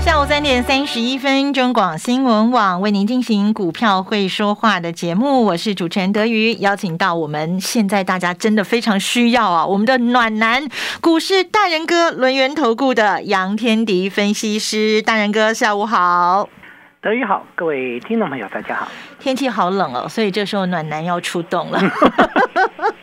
下午三点三十一分，中广新闻网为您进行股票会说话的节目，我是主持人德瑜，邀请到我们现在大家真的非常需要啊，我们的暖男股市大人哥轮源投顾的杨天迪分析师，大人哥下午好。德瑜好，各位听众朋友，大家好。天气好冷哦，所以这时候暖男要出动了。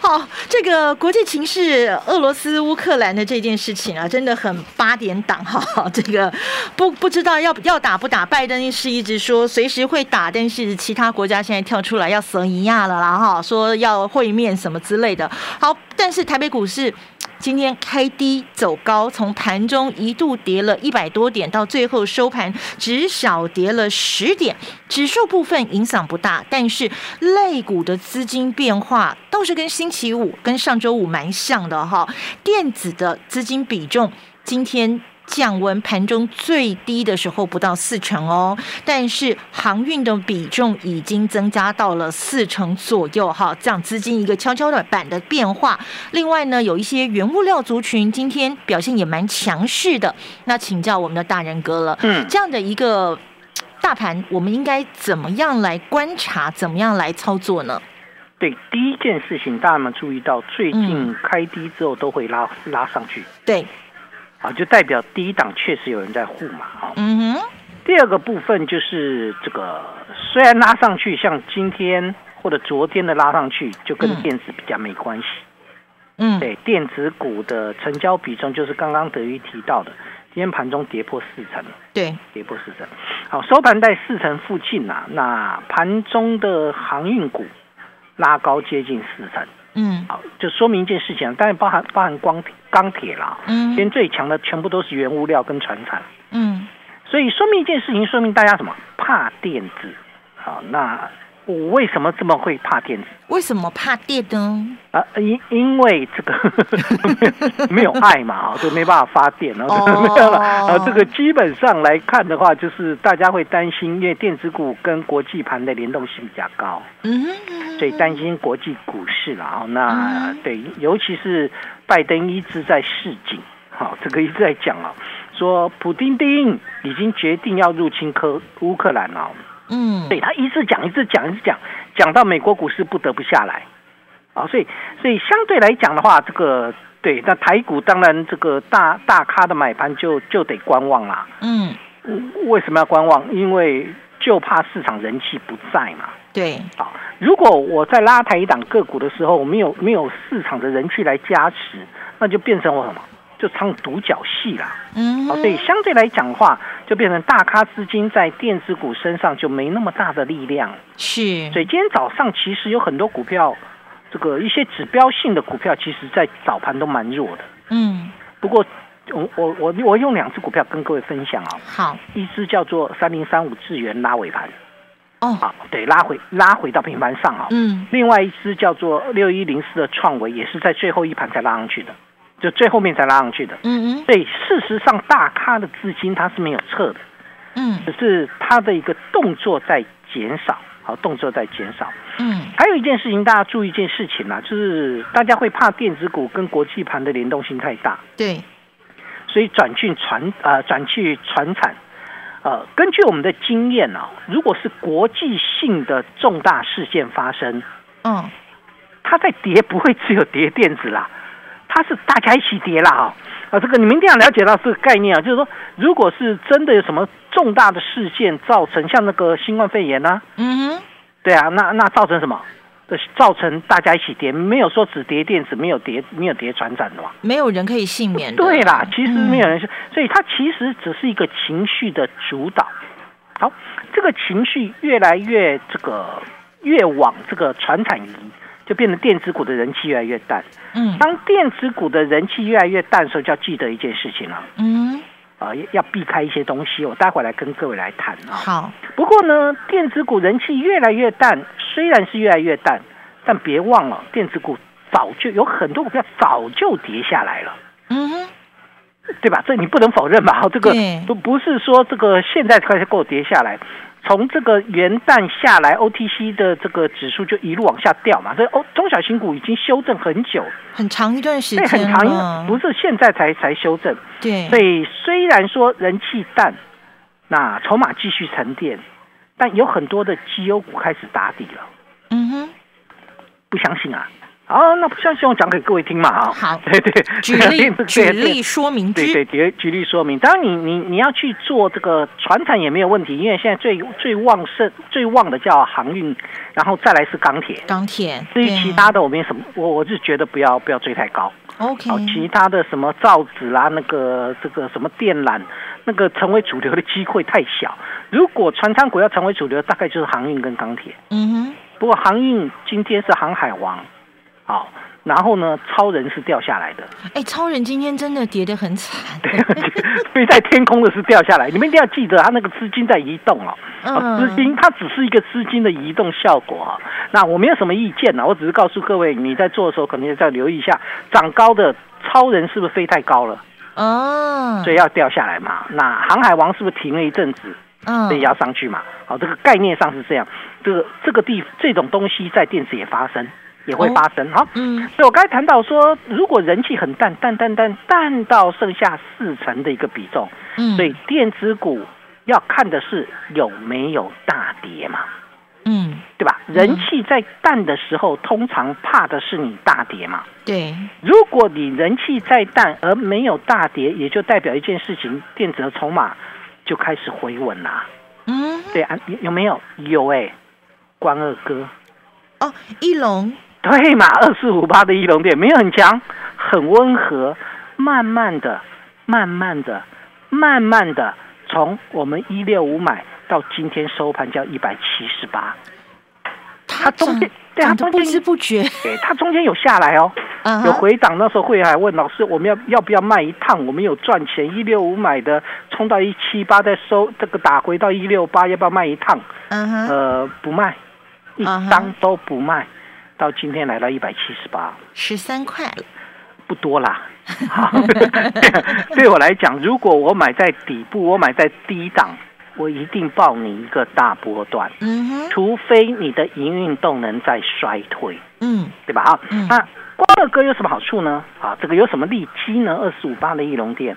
好，这个国际情势，俄罗斯乌克兰的这件事情啊，真的很八点档哈。这个不不知道要要打不打，拜登是一直说随时会打，但是其他国家现在跳出来要索尼亚了啦哈，说要会面什么之类的。好，但是台北股市。今天开低走高，从盘中一度跌了一百多点，到最后收盘只小跌了十点，指数部分影响不大，但是类股的资金变化倒是跟星期五、跟上周五蛮像的哈，电子的资金比重今天。降温，盘中最低的时候不到四成哦，但是航运的比重已经增加到了四成左右哈，这样资金一个悄悄的板的变化。另外呢，有一些原物料族群今天表现也蛮强势的。那请教我们的大人哥了，嗯，这样的一个大盘，我们应该怎么样来观察，怎么样来操作呢？对，第一件事情，大家们注意到，最近开低之后都会拉拉上去。对。啊，就代表第一档确实有人在护嘛，哈。嗯哼。第二个部分就是这个，虽然拉上去，像今天或者昨天的拉上去，就跟电子比较没关系。嗯。对，电子股的成交比重就是刚刚德瑜提到的，今天盘中跌破四成。对，跌破四成。好，收盘在四成附近呐。那盘中的航运股拉高接近四成。嗯，好，就说明一件事情，当然包含包含光钢铁啦，嗯，今天最强的全部都是原物料跟船产，嗯，所以说明一件事情，说明大家什么？怕电子，好，那。我为什么这么会怕电子？为什么怕电呢？啊，因因为这个 没有爱嘛，就没办法发电了。啊，这个基本上来看的话，就是大家会担心，因为电子股跟国际盘的联动性比较高，嗯，所以担心国际股市了啊。那对，尤其是拜登一直在示警，好，这个一直在讲啊，说普丁丁已经决定要入侵科乌克兰了。嗯，对他一直讲，一直讲，一直讲，讲到美国股市不得不下来，啊，所以，所以相对来讲的话，这个对，那台股当然这个大大咖的买盘就就得观望啦。嗯，为什么要观望？因为就怕市场人气不在嘛。对，啊，如果我在拉抬一档个股的时候，没有没有市场的人气来加持，那就变成我什么？就唱独角戏啦，嗯，好，所以相对来讲的话，就变成大咖资金在电子股身上就没那么大的力量，是。所以今天早上其实有很多股票，这个一些指标性的股票，其实在早盘都蛮弱的，嗯。不过我我我我用两只股票跟各位分享啊，好，一只叫做三零三五智源拉尾盘，哦，好，对，拉回拉回到平盘上啊，嗯。另外一只叫做六一零四的创维，也是在最后一盘才拉上去的。就最后面才拉上去的，嗯嗯，所以事实上大咖的资金它是没有撤的，嗯，只是它的一个动作在减少，好，动作在减少，嗯，还有一件事情大家注意一件事情啦，就是大家会怕电子股跟国际盘的联动性太大，对，所以转去传呃转去传产，呃，根据我们的经验啊，如果是国际性的重大事件发生，嗯，它在跌不会只有跌电子啦。它是大家一起跌了哈，啊，这个你们一定要了解到这个概念啊，就是说，如果是真的有什么重大的事件造成，像那个新冠肺炎呢，嗯哼，对啊，那那造成什么？造成大家一起跌，没有说只跌电子，没有跌没有跌船长的嘛？没有人可以幸免。对啦，其实没有人是，所以它其实只是一个情绪的主导。好，这个情绪越来越这个越往这个船产移。就变成电子股的人气越来越淡。嗯，当电子股的人气越来越淡的时候，就要记得一件事情了。嗯，啊，要避开一些东西。我待会来跟各位来谈啊。好。不过呢，电子股人气越来越淡，虽虽然是越来越淡，但别忘了电子股早就有很多股票早就跌下来了。嗯，对吧？这你不能否认吧？这个都不是说这个现在开始够跌下来。从这个元旦下来，OTC 的这个指数就一路往下掉嘛，所以哦，中小型股已经修正很久，很长一段时间，很长，不是现在才才修正。对，所以虽然说人气淡，那筹码继续沉淀，但有很多的绩优股开始打底了。嗯哼，不相信啊？哦，那不相信我讲给各位听嘛？啊，好，对对，举例 举例说明，对对，举举例说明。当然，你你你要去做这个船产也没有问题，因为现在最最旺盛、最旺的叫航运，然后再来是钢铁。钢铁。至于其他的，我没什么，我我是觉得不要不要追太高。OK。其他的什么造纸啦，那个这个什么电缆，那个成为主流的机会太小。如果船厂股要成为主流，大概就是航运跟钢铁。嗯哼。不过航运今天是航海王。好，然后呢？超人是掉下来的。哎，超人今天真的跌得很惨。对，飞在天空的是掉下来。你们一定要记得，它那个资金在移动哦。嗯。资金它只是一个资金的移动效果啊。那我没有什么意见呢，我只是告诉各位，你在做的时候可能要再留意一下，涨高的超人是不是飞太高了？哦。所以要掉下来嘛。那航海王是不是停了一阵子？嗯。所以要上去嘛。好，这个概念上是这样。这个这个地这种东西在电子也发生。也会发生。好，嗯，所以我刚才谈到说，如果人气很淡，淡淡淡淡到剩下四成的一个比重，嗯，所以电子股要看的是有没有大跌嘛，嗯，对吧？人气在淡的时候，通常怕的是你大跌嘛，对。如果你人气在淡而没有大跌，也就代表一件事情，电子的筹码就开始回稳啦，嗯，对啊，有没有？有哎，关二哥，哦，一龙。对嘛，二四五八的一龙店没有很强，很温和，慢慢的、慢慢的、慢慢的，从我们一六五买到今天收盘叫一百七十八，它中间对它中间不知不觉，对它中间有下来哦，有回档。那时候会员还问老师，我们要要不要卖一趟？我们有赚钱，一六五买的，冲到一七八再收，这个打回到一六八，要不要卖一趟？嗯哼，呃，不卖，一张都不卖。到今天来到一百七十八，十三块了，不多啦。对我来讲，如果我买在底部，我买在低档，我一定报你一个大波段。嗯哼，除非你的营运动能在衰退，嗯，对吧？啊，那光乐哥有什么好处呢？啊，这个有什么利基呢？二十五八的翼龙店，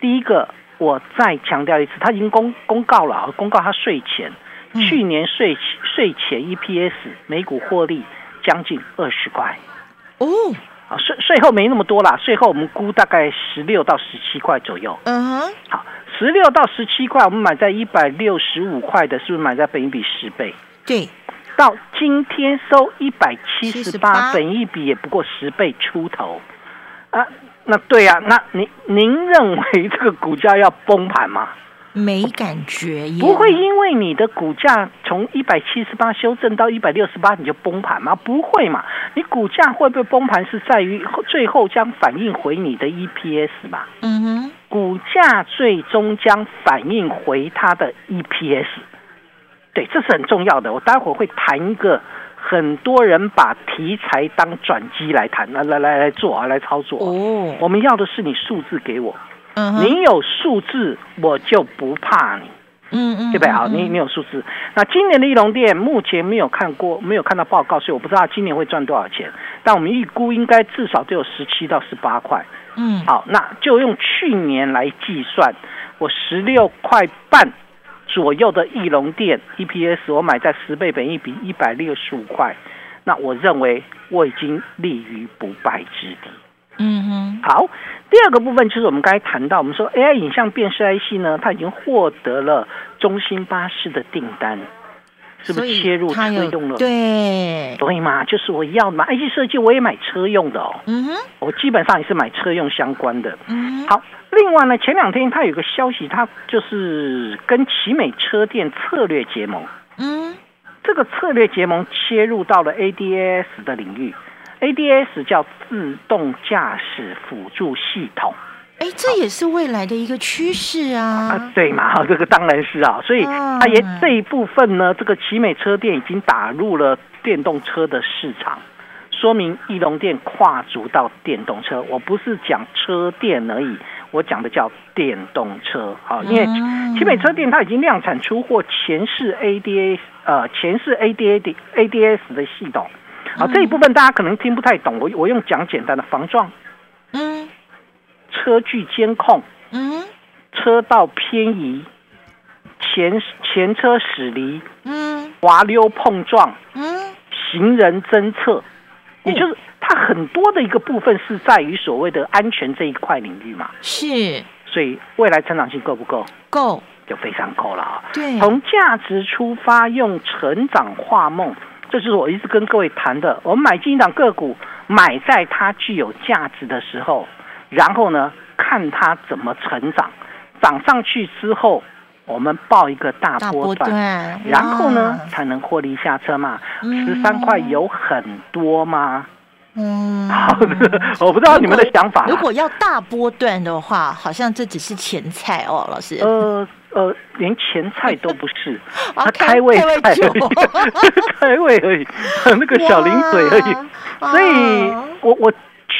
第一个，我再强调一次，他已经公公告了，公告他税前，去年税税前 EPS 每股获利。将近二十块哦，啊税税后没那么多啦，税后我们估大概十六到十七块左右。嗯哼，好，十六到十七块，我们买在一百六十五块的，是不是买在本一比十倍？对，到今天收一百七十八，本一比也不过十倍出头啊。那对呀，那您您认为这个股价要崩盘吗？没感觉，不会因为你的股价从一百七十八修正到一百六十八你就崩盘吗？不会嘛？你股价会不会崩盘是在于最后将反映回你的 EPS 嘛？嗯哼，股价最终将反映回它的 EPS，对，这是很重要的。我待会儿会谈一个很多人把题材当转机来谈，来来来来做啊，来操作。哦，我们要的是你数字给我。你有数字，我就不怕你，嗯嗯，对不对？好，你你有数字。那今年的翼龙店目前没有看过，没有看到报告，所以我不知道今年会赚多少钱。但我们预估应该至少都有十七到十八块。嗯，好，那就用去年来计算，我十六块半左右的翼龙店 EPS，我买在十倍本一比一百六十五块，那我认为我已经立于不败之地。嗯哼，好。第二个部分就是我们刚才谈到，我们说 AI 影像辨识 IC 呢，它已经获得了中兴巴士的订单，是不是切入车用了？对，对嘛，就是我要嘛。IC 设计我也买车用的哦，嗯哼，我基本上也是买车用相关的。嗯，好。另外呢，前两天它有个消息，它就是跟奇美车店策略结盟。嗯，这个策略结盟切入到了 ADAS 的领域。ADS 叫自动驾驶辅助系统，哎，这也是未来的一个趋势啊！啊，对嘛，这个当然是啊，所以它也这一部分呢，这个奇美车店已经打入了电动车的市场，说明翼龙店跨足到电动车。我不是讲车店而已，我讲的叫电动车。好，因为奇美车店它已经量产出货前世 ADA 呃前世 ADA 的 ADS 的系统。好，这一部分大家可能听不太懂，我我用讲简单的防撞。嗯。车距监控，嗯，车道偏移，前前车驶离，嗯，滑溜碰撞，嗯，行人侦测，也就是它很多的一个部分是在于所谓的安全这一块领域嘛，是，所以未来成长性够不够？够，就非常够了啊。对，从价值出发，用成长化梦，这就是我一直跟各位谈的。我们买进一档个股，买在它具有价值的时候。然后呢，看它怎么成长，涨上去之后，我们报一个大波段，然后呢才能获利下车嘛。十三块有很多吗？嗯，好的，我不知道你们的想法。如果要大波段的话，好像这只是前菜哦，老师。呃呃，连前菜都不是，它开胃菜而已，开胃而已，那个小零嘴而已。所以我我。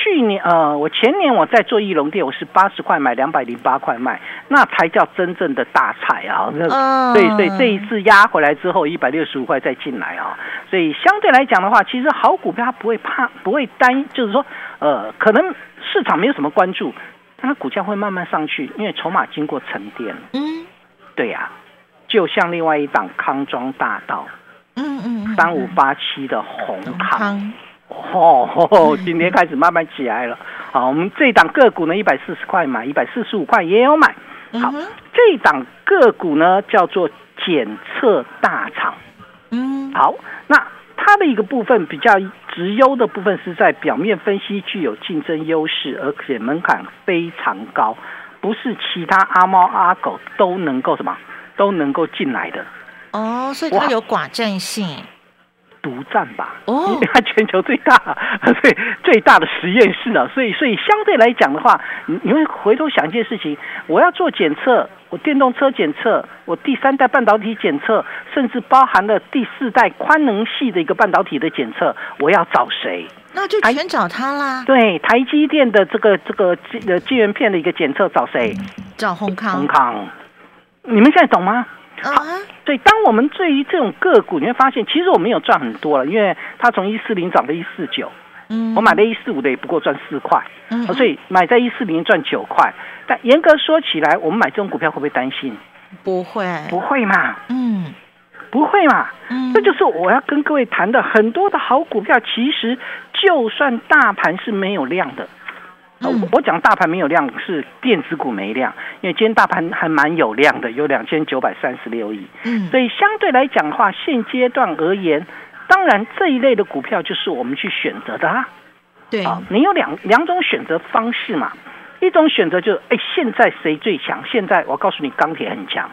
去年呃，我前年我在做翼龙店，我是八十块买，两百零八块卖，那才叫真正的大菜啊！那所以所以这一次压回来之后，一百六十五块再进来啊，所以相对来讲的话，其实好股票它不会怕，不会担，就是说呃，可能市场没有什么关注，但它股价会慢慢上去，因为筹码经过沉淀。嗯，对呀，就像另外一档康庄大道，嗯嗯，三五八七的红康。哦，今天开始慢慢起来了。好，我们这档个股呢，一百四十块买，一百四十五块也有买。好，这档个股呢叫做检测大厂。嗯，好，那它的一个部分比较直优的部分是在表面分析具有竞争优势，而且门槛非常高，不是其他阿猫阿狗都能够什么都能够进来的。哦，所以它有寡占性。独占吧，因为它全球最大，所以最大的实验室啊，所以所以相对来讲的话，你你会回头想一件事情，我要做检测，我电动车检测，我第三代半导体检测，甚至包含了第四代宽能系的一个半导体的检测，我要找谁？那就全找他啦。对，台积电的这个这个呃晶圆片的一个检测找谁？找宏康。宏康，你们现在懂吗？好，对，当我们对于这种个股，你会发现，其实我们有赚很多了，因为它从一四零涨到一四九，嗯，我买的一四五的也不过赚四块，嗯，所以买在一四零赚九块。但严格说起来，我们买这种股票会不会担心？不会，不会嘛，嗯，不会嘛，嗯，这就是我要跟各位谈的，很多的好股票，其实就算大盘是没有量的。我讲大盘没有量，是电子股没量，因为今天大盘还蛮有量的，有两千九百三十六亿。嗯，所以相对来讲的话，现阶段而言，当然这一类的股票就是我们去选择的啊。对，你有两两种选择方式嘛，一种选择就是，哎，现在谁最强？现在我告诉你，钢铁很强，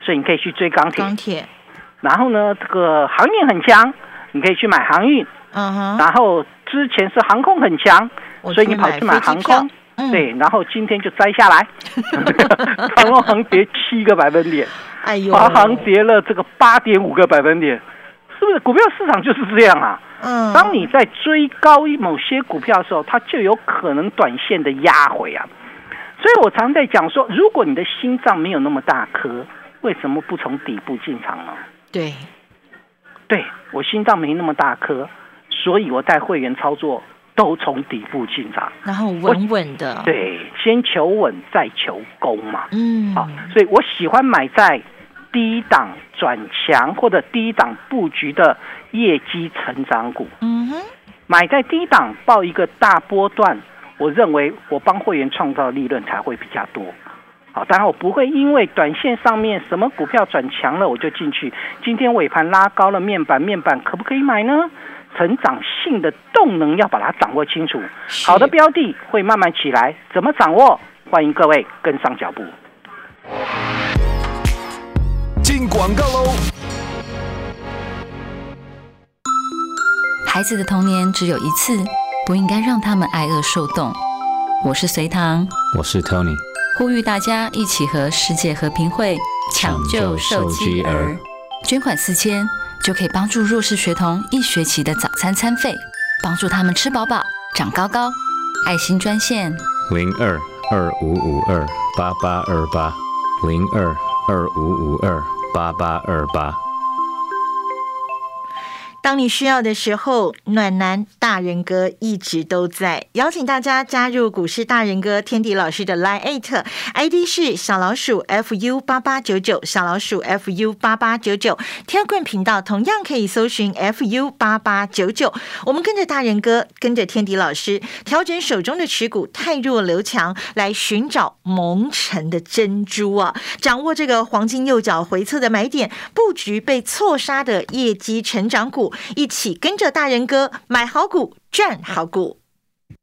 所以你可以去追钢铁。钢铁。然后呢，这个航运很强，你可以去买航运。嗯哼。然后之前是航空很强。所以你跑去买航空，对，然后今天就摘下来，长隆航跌七个百分点，哎呦，华航跌了这个八点五个百分点，是不是？股票市场就是这样啊。嗯，当你在追高某些股票的时候，它就有可能短线的压回啊。所以我常在讲说，如果你的心脏没有那么大颗，为什么不从底部进场呢？对，对我心脏没那么大颗，所以我带会员操作。都从底部进场，然后稳稳的，对，先求稳再求攻嘛。嗯，好，所以我喜欢买在低档转强或者低档布局的业绩成长股。嗯哼，买在低档报一个大波段，我认为我帮会员创造利润才会比较多。好，当然我不会因为短线上面什么股票转强了我就进去。今天尾盘拉高了面板，面板可不可以买呢？成长性的动能要把它掌握清楚，好的标的会慢慢起来，怎么掌握？欢迎各位跟上脚步。进广告喽！孩子的童年只有一次，不应该让他们挨饿受冻。我是隋唐，我是 Tony，呼吁大家一起和世界和平会抢救受饥儿，捐款四千就可以帮助弱势学童一学期的早餐餐费，帮助他们吃饱饱、长高高。爱心专线零二二五五二八八二八零二二五五二八八二八。当你需要的时候，暖男大人哥一直都在。邀请大家加入股市大人哥天迪老师的 Line at ID 是小老鼠 fu 八八九九，小老鼠 fu 八八九九。天棍频道同样可以搜寻 fu 八八九九。我们跟着大人哥，跟着天迪老师，调整手中的持股，太弱留强，来寻找蒙尘的珍珠啊！掌握这个黄金右脚回撤的买点，布局被错杀的业绩成长股。一起跟着大人哥买好股，赚好股。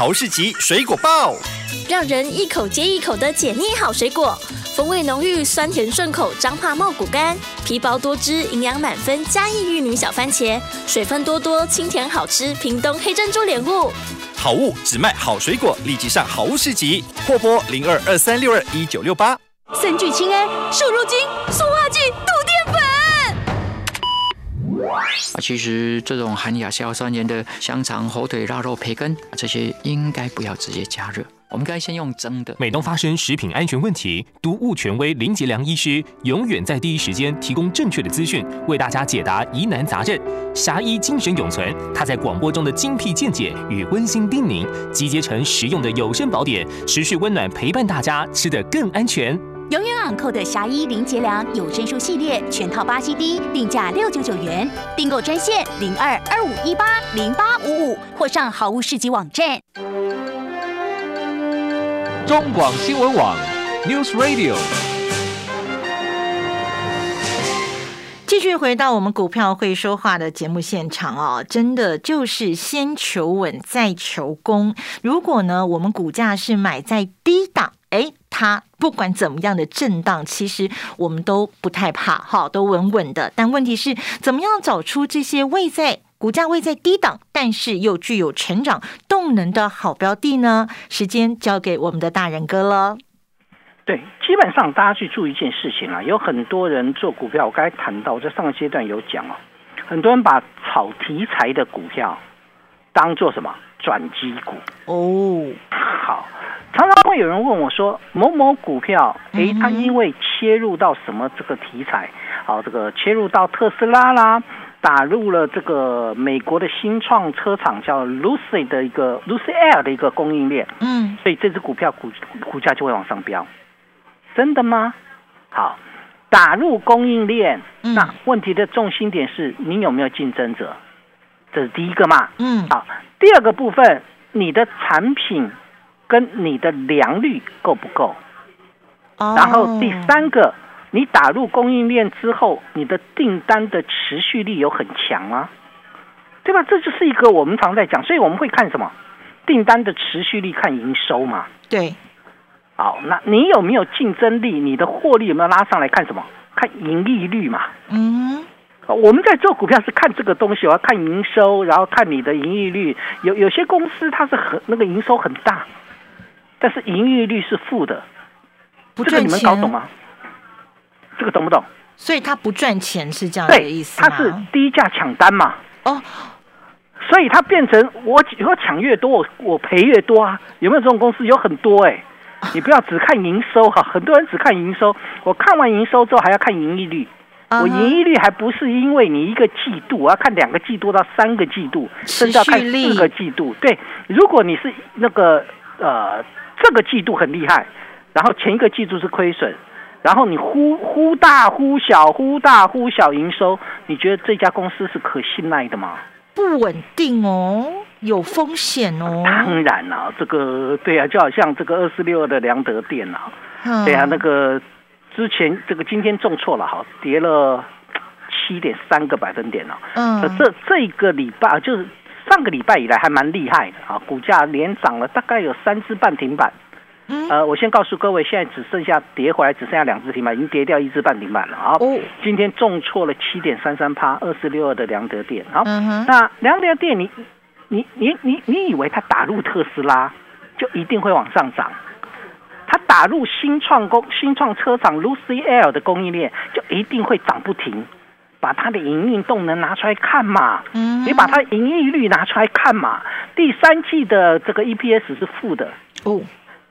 豪士集水果爆，让人一口接一口的解腻好水果，风味浓郁，酸甜顺口，彰化茂谷柑，皮薄多汁，营养满分，嘉义玉女小番茄，水分多多，清甜好吃，屏东黑珍珠莲雾，好物只卖好水果，立即上好物市集，货拨零二二三六二一九六八，三聚氰胺，瘦肉精，塑啊，其实这种含亚硝酸盐的香肠、火腿、腊肉、培根，这些应该不要直接加热，我们该先用蒸的。每当发生食品安全问题，毒物权威林杰良医师永远在第一时间提供正确的资讯，为大家解答疑难杂症。侠医精神永存，他在广播中的精辟见解与温馨叮咛，集结成实用的有声宝典，持续温暖陪伴大家，吃得更安全。永远昂扣的侠医林杰良有声书系列全套八 CD，定价六九九元，订购专线零二二五一八零八五五，或上好物市集网站。中广新闻网，News Radio。继续回到我们股票会说话的节目现场哦，真的就是先求稳再求攻。如果呢，我们股价是买在低档，哎，它不管怎么样的震荡，其实我们都不太怕，哈，都稳稳的。但问题是，怎么样找出这些位在股价位在低档，但是又具有成长动能的好标的呢？时间交给我们的大人哥了。对，基本上大家去注意一件事情啊，有很多人做股票，我刚才谈到，在上个阶段有讲哦，很多人把炒题材的股票当做什么？转机股。哦。好，常常会有人问我说，某某股票，哎，它因为切入到什么这个题材，好，这个切入到特斯拉啦，打入了这个美国的新创车厂叫 Lucy 的一个 Lucy Air 的一个供应链，嗯，所以这只股票股股价就会往上飙。真的吗？好，打入供应链，那问题的重心点是你有没有竞争者，这是第一个嘛。嗯，好，第二个部分，你的产品跟你的良率够不够？哦，然后第三个，你打入供应链之后，你的订单的持续力有很强吗？对吧？这就是一个我们常在讲，所以我们会看什么？订单的持续力，看营收嘛。对。好，那你有没有竞争力？你的获利有没有拉上来？看什么？看盈利率嘛。嗯，我们在做股票是看这个东西，我要看营收，然后看你的盈利率。有有些公司它是很那个营收很大，但是盈利率是负的，这个你们搞懂吗？这个懂不懂？所以它不赚钱是这样的意思它是低价抢单嘛。哦，所以它变成我我抢越多，我我赔越多啊。有没有这种公司？有很多哎。你不要只看营收哈，很多人只看营收。我看完营收之后还要看盈利率。我盈利率还不是因为你一个季度，我要看两个季度到三个季度，甚至要看四个季度。对，如果你是那个呃这个季度很厉害，然后前一个季度是亏损，然后你忽忽大忽小，忽大忽小营收，你觉得这家公司是可信赖的吗？不稳定哦。有风险哦。当然了，这个对啊，就好像这个二四六二的良德电啊，对啊，那个之前这个今天重挫了哈，跌了七点三个百分点了。嗯，这这个礼拜就是上个礼拜以来还蛮厉害的啊，股价连涨了大概有三只半停板。呃，我先告诉各位，现在只剩下跌回来，只剩下两只停板，已经跌掉一只半停板了啊！今天重挫了七点三三趴，二四六二的良德电。好，那良德电，你你你你你以为它打入特斯拉就一定会往上涨？它打入新创工新创车厂 Lucy L 的供应链就一定会涨不停？把它的营运动能拿出来看嘛，你把它盈利率拿出来看嘛，第三季的这个 EPS 是负的哦。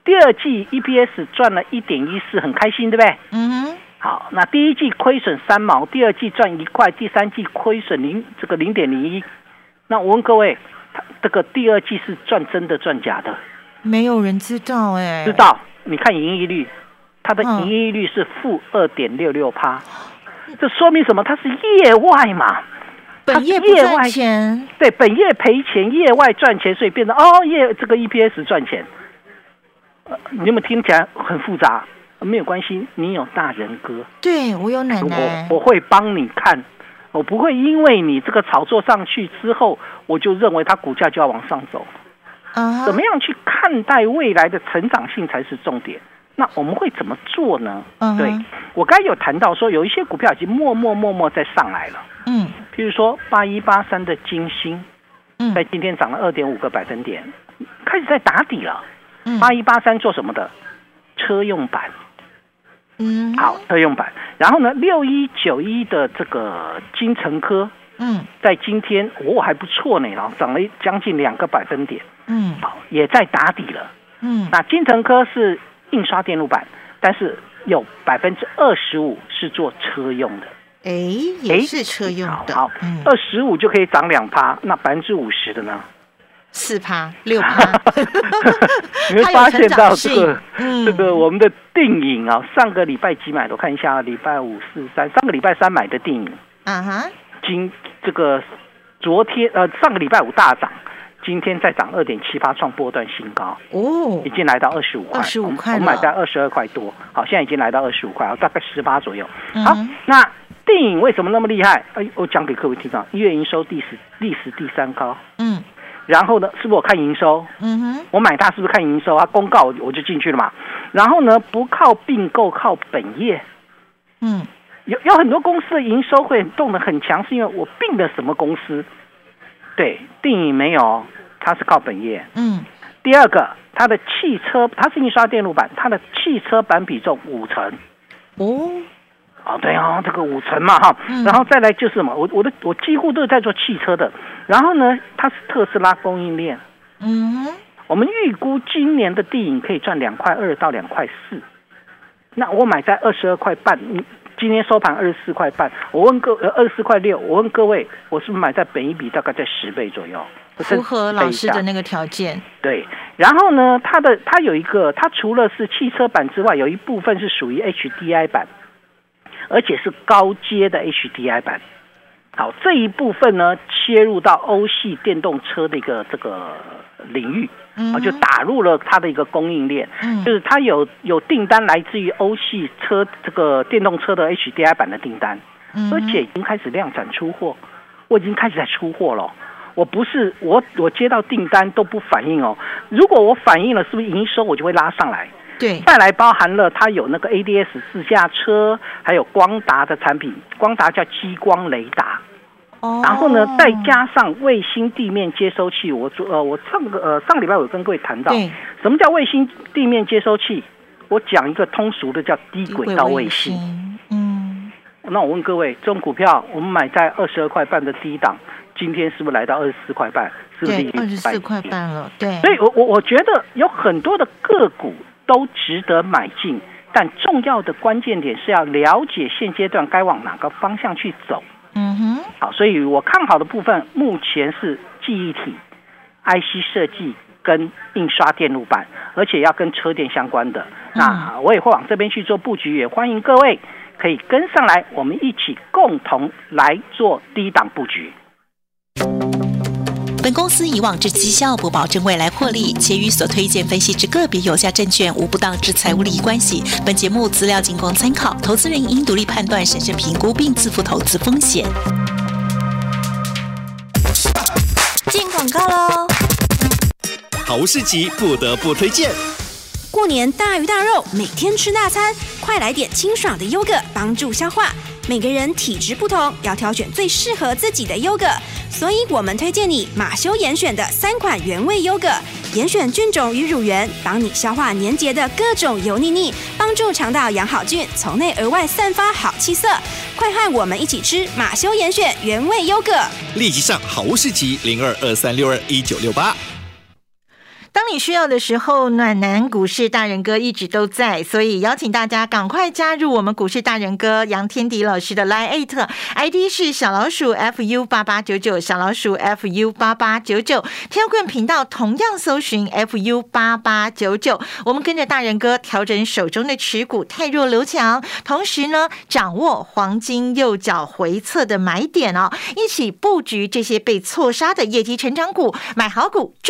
第二季 EPS 赚了一点一四，很开心，对不对？嗯哼。好，那第一季亏损三毛，第二季赚一块，第三季亏损零这个零点零一。那我问各位，他这个第二季是赚真的赚假的？没有人知道哎。知道？你看盈利率，它的盈利率是负二点六六趴，这说明什么？它是业外嘛？本业不赚钱。对，本业赔钱，业外赚钱，所以变成哦业这个 EPS 赚钱。你有没有听起来很复杂？没有关系，你有大人哥，对我有奶奶，我我会帮你看，我不会因为你这个炒作上去之后，我就认为它股价就要往上走。啊，怎么样去看待未来的成长性才是重点？那我们会怎么做呢？嗯，对我刚有谈到说，有一些股票已经默默默默在上来了。嗯，譬如说八一八三的金星，嗯，在今天涨了二点五个百分点，开始在打底了。八一八三做什么的？车用版。嗯，好，特用版。然后呢，六一九一的这个金城科，嗯，在今天哦还不错呢，然后涨了将近两个百分点。嗯，好，也在打底了。嗯，那金城科是印刷电路板，但是有百分之二十五是做车用的。哎，也是车用的。好，二十五就可以涨两趴，那百分之五十的呢？四趴六趴 你会发现到这个这个我们的电影啊，上个礼拜几买的？我看一下，礼拜五四三，上个礼拜三买的电影，啊哈，今这个昨天呃上个礼拜五大涨，今天再涨二点七八，创波段新高哦，已经来到二十五块，二十五块，我买在二十二块多，好，现在已经来到二十五块，大概十八左右。好，那电影为什么那么厉害？哎，我讲给各位听啊，一月营收历史历史第三高，嗯。然后呢，是不是我看营收？嗯哼，我买它是不是看营收啊？公告我就进去了嘛。然后呢，不靠并购，靠本业。嗯，有有很多公司的营收会动得很强，是因为我并的什么公司？对，电影没有，它是靠本业。嗯，第二个，它的汽车，它是印刷电路板，它的汽车板比重五成。哦。哦，对啊，这个五成嘛哈，然后再来就是什么，我我的我几乎都是在做汽车的，然后呢，它是特斯拉供应链，嗯，我们预估今年的电影可以赚两块二到两块四，那我买在二十二块半，今天收盘二十四块半，我问各呃二十四块六，我问各位，我是不是买在本一比大概在十倍左右？符合老师的那个条件。对，然后呢，它的它有一个，它除了是汽车版之外，有一部分是属于 HDI 版。而且是高阶的 HDI 版，好这一部分呢，切入到欧系电动车的一个这个领域，啊，就打入了它的一个供应链，就是它有有订单来自于欧系车这个电动车的 HDI 版的订单，而且已经开始量产出货，我已经开始在出货了，我不是我我接到订单都不反应哦，如果我反应了，是不是营收我就会拉上来？对，再来包含了它有那个 ADS 自驾车，还有光达的产品，光达叫激光雷达。哦。然后呢，再加上卫星地面接收器，我昨呃我上个呃上个礼拜我跟各位谈到，什么叫卫星地面接收器？我讲一个通俗的叫低轨道卫星。嗯。那我问各位，这种股票我们买在二十二块半的低档，今天是不是来到二十四块半？是不是二十四块半了？对。所以我我我觉得有很多的个股。都值得买进，但重要的关键点是要了解现阶段该往哪个方向去走。嗯哼，好，所以我看好的部分目前是记忆体、IC 设计跟印刷电路板，而且要跟车电相关的。那我也会往这边去做布局，也欢迎各位可以跟上来，我们一起共同来做低档布局。本公司以往之绩效不保证未来获利，且与所推荐分析之个别有价证券无不当之财务利益关系。本节目资料仅供参考，投资人应独立判断、审慎评估并自负投资风险。进广告喽！好市集不得不推荐。过年大鱼大肉，每天吃大餐，快来点清爽的优格，帮助消化。每个人体质不同，要挑选最适合自己的优格，所以我们推荐你马修严选的三款原味优格，严选菌种与乳源，帮你消化粘结的各种油腻腻，帮助肠道养好菌，从内而外散发好气色。快和我们一起吃马修严选原味优格，立即上好物市集零二二三六二一九六八。你需要的时候，暖男股市大人哥一直都在，所以邀请大家赶快加入我们股市大人哥杨天迪老师的 Line ID 是小老鼠 fu 八八九九，小老鼠 fu 八八九九天坤频道同样搜寻 fu 八八九九。我们跟着大人哥调整手中的持股，太弱留强，同时呢，掌握黄金右脚回撤的买点哦，一起布局这些被错杀的业绩成长股，买好股赚。